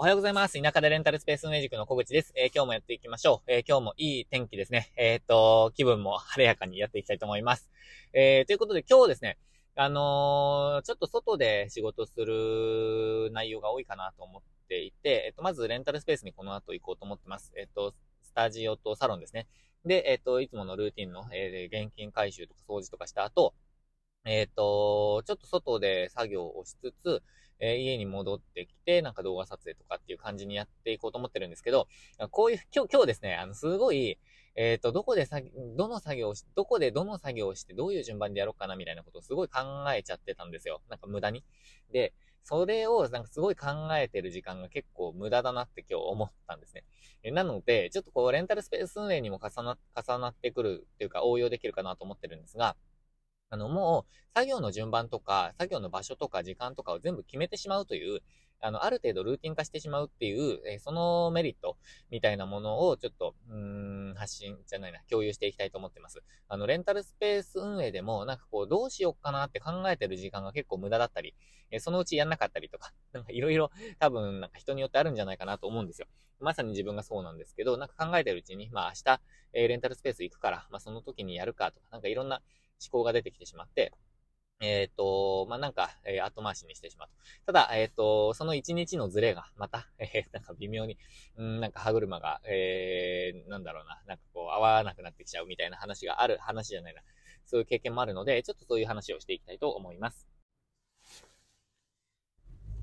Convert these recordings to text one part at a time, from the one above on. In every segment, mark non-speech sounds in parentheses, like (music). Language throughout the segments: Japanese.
おはようございます。田舎でレンタルスペース運営塾の小口です。えー、今日もやっていきましょう。えー、今日もいい天気ですね。えっ、と、気分も晴れやかにやっていきたいと思います。え、ということで今日ですね、あのちょっと外で仕事する内容が多いかなと思っていて、えっ、と、まずレンタルスペースにこの後行こうと思ってます。えっ、と、スタジオとサロンですね。で、えっ、と、いつものルーティンの、え現金回収とか掃除とかした後、えっ、と、ちょっと外で作業をしつつ、えー、家に戻ってきて、なんか動画撮影とかっていう感じにやっていこうと思ってるんですけど、こういう、今日、今日ですね、あの、すごい、えっ、ー、と、どこでさ、どの作業をし、どこでどの作業をして、どういう順番でやろうかなみたいなことをすごい考えちゃってたんですよ。なんか無駄に。で、それをなんかすごい考えてる時間が結構無駄だなって今日思ったんですね。なので、ちょっとこう、レンタルスペース運営にも重な、重なってくるっていうか応用できるかなと思ってるんですが、あの、もう、作業の順番とか、作業の場所とか時間とかを全部決めてしまうという、あの、ある程度ルーティン化してしまうっていう、え、そのメリットみたいなものをちょっと、うん、発信じゃないな、共有していきたいと思ってます。あの、レンタルスペース運営でも、なんかこう、どうしようかなって考えてる時間が結構無駄だったり、え、そのうちやんなかったりとか、(laughs) なんかいろいろ多分、なんか人によってあるんじゃないかなと思うんですよ。まさに自分がそうなんですけど、なんか考えてるうちに、まあ明日、えー、レンタルスペース行くから、まあその時にやるかとか、なんかいろんな思考が出てきてしまって、えっ、ー、と、まあ、なんか、えー、後回しにしてしまうと。ただ、えっ、ー、と、その一日のズレが、また、(laughs) えー、なんか微妙に、うん、なんか歯車が、えー、なんだろうな、なんかこう、合わなくなってきちゃうみたいな話がある話じゃないな。そういう経験もあるので、ちょっとそういう話をしていきたいと思います。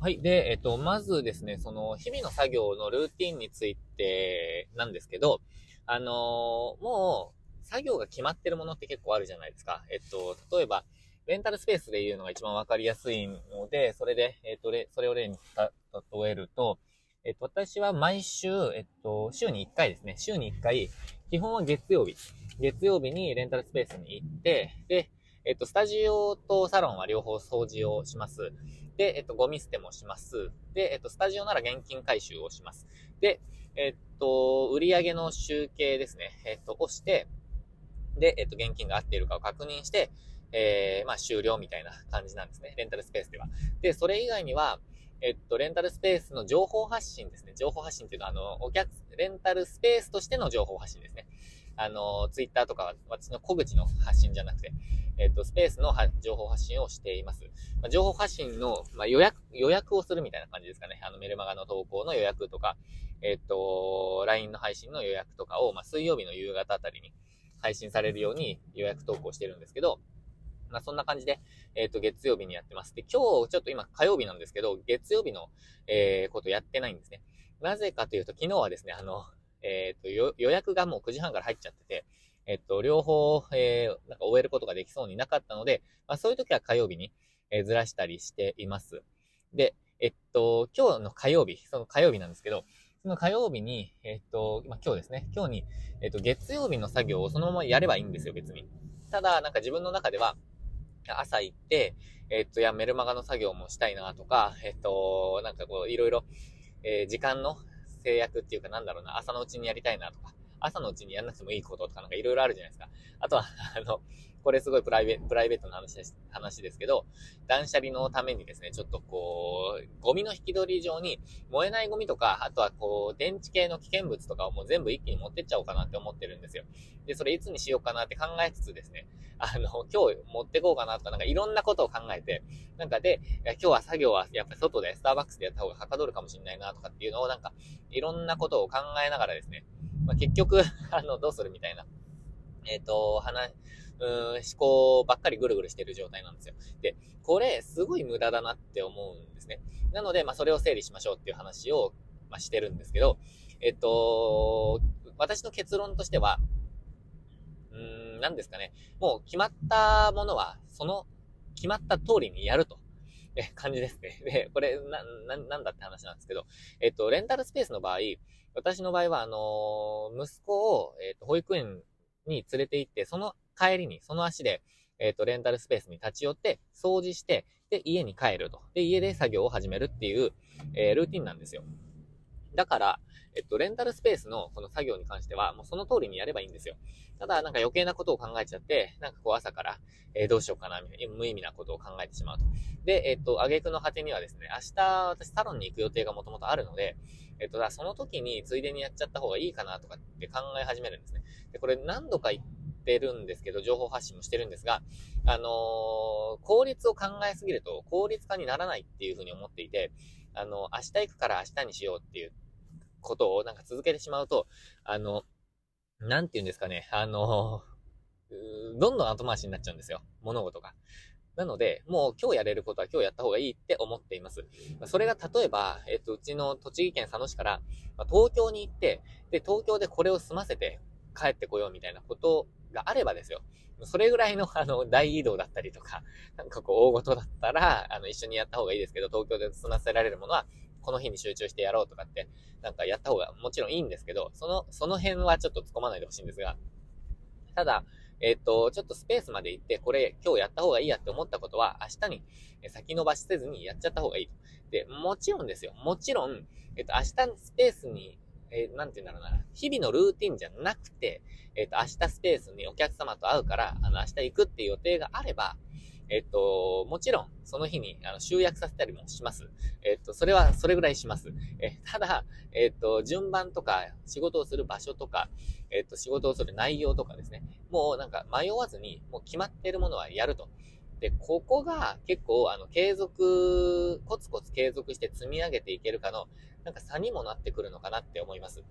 はい。で、えっ、と、まずですね、その、日々の作業のルーティンについてなんですけど、あのもう、作業が決まってるものって結構あるじゃないですか。えっと、例えば、レンタルスペースで言うのが一番わかりやすいので、それで、えっ、と、それを例に例えると、えっ、と、私は毎週、えっ、と、週に1回ですね。週に1回、基本は月曜日。月曜日にレンタルスペースに行って、で、えっ、と、スタジオとサロンは両方掃除をします。で、えっ、と、ゴミ捨てもします。で、えっ、と、スタジオなら現金回収をします。で、えっ、と、売上の集計ですね。えっ、と、をして、で、えっ、と、現金が合っているかを確認して、えー、まあ終了みたいな感じなんですね。レンタルスペースでは。で、それ以外には、えっと、レンタルスペースの情報発信ですね。情報発信っていうのは、あの、お客、レンタルスペースとしての情報発信ですね。あの、ツイッターとかは私の小口の発信じゃなくて、えっと、スペースの情報発信をしています。まあ、情報発信の、まあ、予約、予約をするみたいな感じですかね。あの、メルマガの投稿の予約とか、えっと、LINE の配信の予約とかを、まあ、水曜日の夕方あたりに配信されるように予約投稿してるんですけど、まあ、そんな感じで、えっ、ー、と、月曜日にやってます。で、今日、ちょっと今火曜日なんですけど、月曜日の、えー、ことやってないんですね。なぜかというと、昨日はですね、あの、えっ、ー、と、予約がもう9時半から入っちゃってて、えっと、両方、えー、なんか終えることができそうになかったので、まあ、そういう時は火曜日に、え、ずらしたりしています。で、えっと、今日の火曜日、その火曜日なんですけど、その火曜日に、えっと、まあ、今日ですね、今日に、えっと、月曜日の作業をそのままやればいいんですよ、別に。ただ、なんか自分の中では、朝行って、えっと、や、メルマガの作業もしたいなとか、えっと、なんかこう、いろいろ、えー、時間の制約っていうかなんだろうな、朝のうちにやりたいなとか、朝のうちにやんなくてもいいこととかなんかいろいろあるじゃないですか。あとは、あの、これすごいプライベプライベートな話です、話ですけど、断捨離のためにですね、ちょっとこう、ゴミの引き取り上に燃えないゴミとか、あとはこう、電池系の危険物とかをもう全部一気に持ってっちゃおうかなって思ってるんですよ。で、それいつにしようかなって考えつつですね、あの、今日持ってこうかなとか、なんかいろんなことを考えて、なんかで、今日は作業はやっぱり外でスターバックスでやった方がはかどるかもしれないなとかっていうのをなんか、いろんなことを考えながらですね、まあ、結局、(laughs) あの、どうするみたいな、えっ、ー、と、話、うん、思考ばっかりぐるぐるしてる状態なんですよ。で、これ、すごい無駄だなって思うんですね。なので、まあ、それを整理しましょうっていう話を、まあ、してるんですけど、えっと、私の結論としては、うーん、何ですかね。もう決まったものは、その決まった通りにやると。え、感じですね。で、これ、な、な、なんだって話なんですけど、えっと、レンタルスペースの場合、私の場合は、あの、息子を、えっと、保育園に連れて行って、その帰りに、その足で、えっ、ー、と、レンタルスペースに立ち寄って、掃除して、で、家に帰ると。で、家で作業を始めるっていう、えー、ルーティンなんですよ。だから、えっと、レンタルスペースのこの作業に関しては、もうその通りにやればいいんですよ。ただ、なんか余計なことを考えちゃって、なんかこう朝から、えー、どうしようかな、みたいな、無意味なことを考えてしまうと。で、えっと、挙句の果てにはですね、明日、私サロンに行く予定がもともとあるので、えっと、だその時についでにやっちゃった方がいいかなとかって考え始めるんですね。で、これ何度か言ってるんですけど、情報発信もしてるんですが、あのー、効率を考えすぎると効率化にならないっていうふうに思っていて、あの、明日行くから明日にしようっていうことをなんか続けてしまうと、あの、なんて言うんですかね、あの、どんどん後回しになっちゃうんですよ。物事が。なので、もう今日やれることは今日やった方がいいって思っています。それが例えば、えっと、うちの栃木県佐野市から、東京に行って、で、東京でこれを済ませて帰ってこようみたいなことがあればですよ。それぐらいの、あの、大移動だったりとか、なんかこう、大事だったら、あの、一緒にやった方がいいですけど、東京で済ませられるものは、この日に集中してやろうとかって、なんかやった方がもちろんいいんですけど、その、その辺はちょっと突っ込まないでほしいんですが、ただ、えっ、と、ちょっとスペースまで行って、これ今日やった方がいいやって思ったことは、明日に先延ばしせずにやっちゃった方がいいと。で、もちろんですよ。もちろん、えっ、と、明日のスペースに、えー、なんて言うんだろうな、日々のルーティンじゃなくて、えっ、と、明日スペースにお客様と会うから、あの、明日行くっていう予定があれば、えっと、もちろん、その日に、あの、集約させたりもします。えっと、それは、それぐらいします。え、ただ、えっと、順番とか、仕事をする場所とか、えっと、仕事をする内容とかですね。もうなんか迷わずに、もう決まってるものはやると。で、ここが結構、あの、継続、コツコツ継続して積み上げていけるかの、なんか差にもなってくるのかなって思います。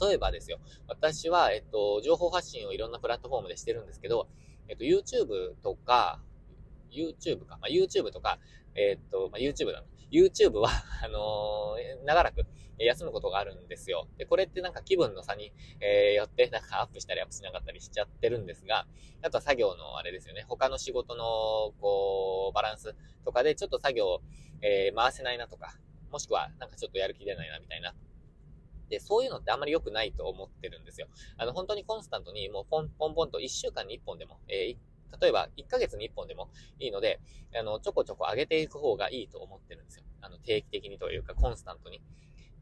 例えばですよ。私は、えっと、情報発信をいろんなプラットフォームでしてるんですけど、えっと、YouTube とか、YouTube か、まあ、YouTube とか、え、っと、まあ、YouTube だ、ね。YouTube は、(laughs) あのー、長らく休むことがあるんですよ。で、これってなんか気分の差に、えー、よって、なんかアップしたりアップしなかったりしちゃってるんですが、あとは作業のあれですよね。他の仕事の、こう、バランスとかでちょっと作業、えー、回せないなとか、もしくはなんかちょっとやる気出ないなみたいな。で、そういうのってあんまり良くないと思ってるんですよ。あの、本当にコンスタントにもうポンポンポンと1週間に1本でも、えー、例えば、1ヶ月に1本でもいいので、あの、ちょこちょこ上げていく方がいいと思ってるんですよ。あの、定期的にというか、コンスタントに。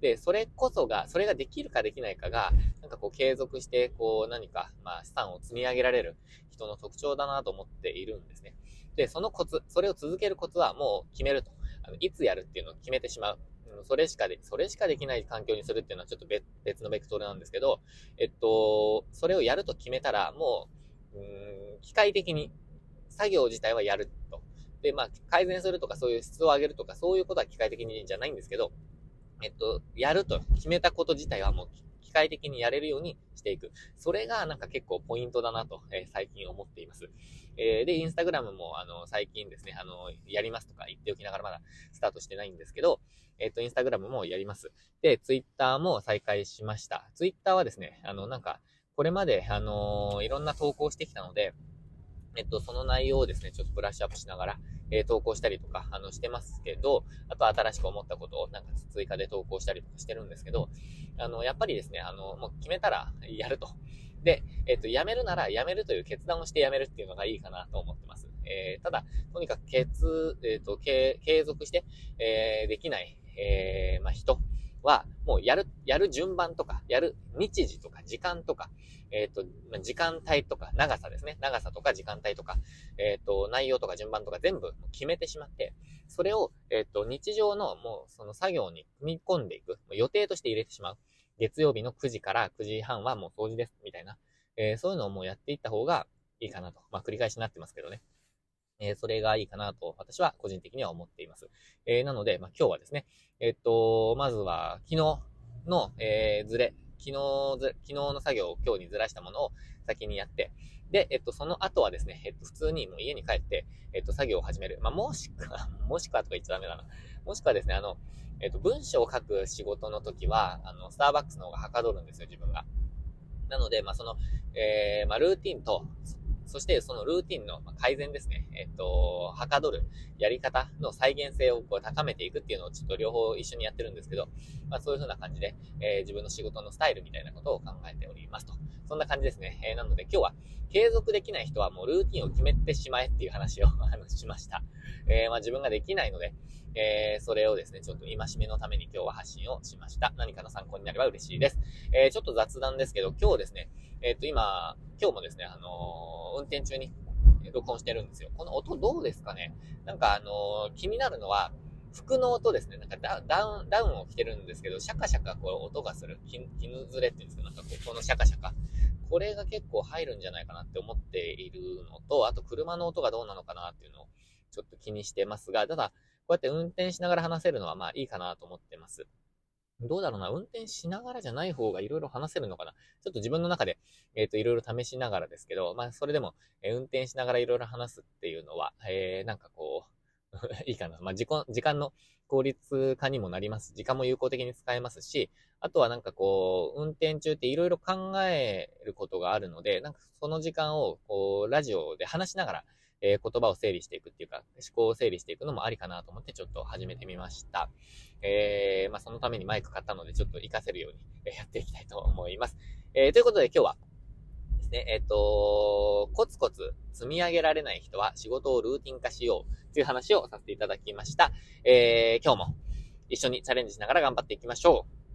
で、それこそが、それができるかできないかが、なんかこう継続して、こう何か、まあ資産を積み上げられる人の特徴だなと思っているんですね。で、そのコツ、それを続けるコツはもう決めると。あのいつやるっていうのを決めてしまう。それしかで、それしかできない環境にするっていうのはちょっと別のベクトルなんですけど、えっと、それをやると決めたら、もう、う、機械的に作業自体はやると。で、まあ、改善するとか、そういう質を上げるとか、そういうことは機械的にじゃないんですけど、えっと、やると決めたこと自体はもう機械的にやれるようにしていく。それがなんか結構ポイントだなと、えー、最近思っています。えー、で、インスタグラムもあの、最近ですね、あの、やりますとか言っておきながらまだスタートしてないんですけど、えっ、と、インスタグラムもやります。で、ツイッターも再開しました。ツイッターはですね、あの、なんか、これまで、あのいろんな投稿してきたので、えっと、その内容をですね、ちょっとブラッシュアップしながら、えー、投稿したりとか、あの、してますけど、あと新しく思ったことをなんか追加で投稿したりとかしてるんですけど、あの、やっぱりですね、あの、もう決めたらやると。で、えっと、やめるならやめるという決断をしてやめるっていうのがいいかなと思ってます。えー、ただ、とにかく決、えっ、ー、と、継続して、えー、できない、えー、まあ、人は、もうやる、やる順番とか、やる日時とか時間とか、えっ、ー、と、時間帯とか、長さですね。長さとか時間帯とか、えっ、ー、と、内容とか順番とか全部決めてしまって、それを、えっ、ー、と、日常のもうその作業に組み込んでいく、予定として入れてしまう。月曜日の9時から9時半はもう掃除です、みたいな。えそういうのをもうやっていった方がいいかなと。まあ、繰り返しになってますけどね。えそれがいいかなと、私は個人的には思っています。えなので、まあ、今日はですね、えっと、まずは、昨日の、えー、ずれ、昨日ず、昨日の作業を今日にずらしたものを先にやって、で、えっと、その後はですね、えっと、普通にもう家に帰って、えっと、作業を始める。まあ、もしくは、(laughs) もしくはとか言っちゃダメだな。もしくはですね、あの、えっと、文章を書く仕事の時は、あの、スターバックスの方がはかどるんですよ、自分が。なので、まあ、その、えー、まあ、ルーティンと、そしてそのルーティンの改善ですね。えっと、はかどるやり方の再現性をこう高めていくっていうのをちょっと両方一緒にやってるんですけど、まあそういう風な感じで、えー、自分の仕事のスタイルみたいなことを考えておりますと。そんな感じですね。えー、なので今日は継続できない人はもうルーティンを決めてしまえっていう話をしました。えー、まあ自分ができないので、えー、それをですね、ちょっと戒めのために今日は発信をしました。何かの参考になれば嬉しいです。えー、ちょっと雑談ですけど、今日ですね、えっ、と今、今日もですね、あの運転中に録音してるんですよ。この音どうですかね？なんかあの気になるのは、服の音ですね。なんかダウン、ダウンを着てるんですけど、シャカシャカこう音がする。絹ずれって言うんですけど、なんかここのシャカシャカ。これが結構入るんじゃないかなって思っているのと、あと車の音がどうなのかなっていうのをちょっと気にしてますが、ただ、こうやって運転しながら話せるのはまあいいかなと思ってます。どうだろうな、運転しながらじゃない方がいろいろ話せるのかな？ちょっと自分の中で、えっ、ー、と、いろいろ試しながらですけど、まあ、それでも、えー、運転しながらいろいろ話すっていうのは、えー、なんかこう (laughs) いいかな。まあ、時間、時間の効率化にもなります。時間も有効的に使えますし、あとはなんかこう、運転中っていろいろ考えることがあるので、なんかその時間を、こう、ラジオで話しながら、えー、言葉を整理していくっていうか、思考を整理していくのもありかなと思ってちょっと始めてみました。えー、まあ、そのためにマイク買ったのでちょっと活かせるようにやっていきたいと思います。えー、ということで今日はですね、えっ、と、コツコツ積み上げられない人は仕事をルーティン化しようという話をさせていただきました。えー、今日も一緒にチャレンジしながら頑張っていきましょう。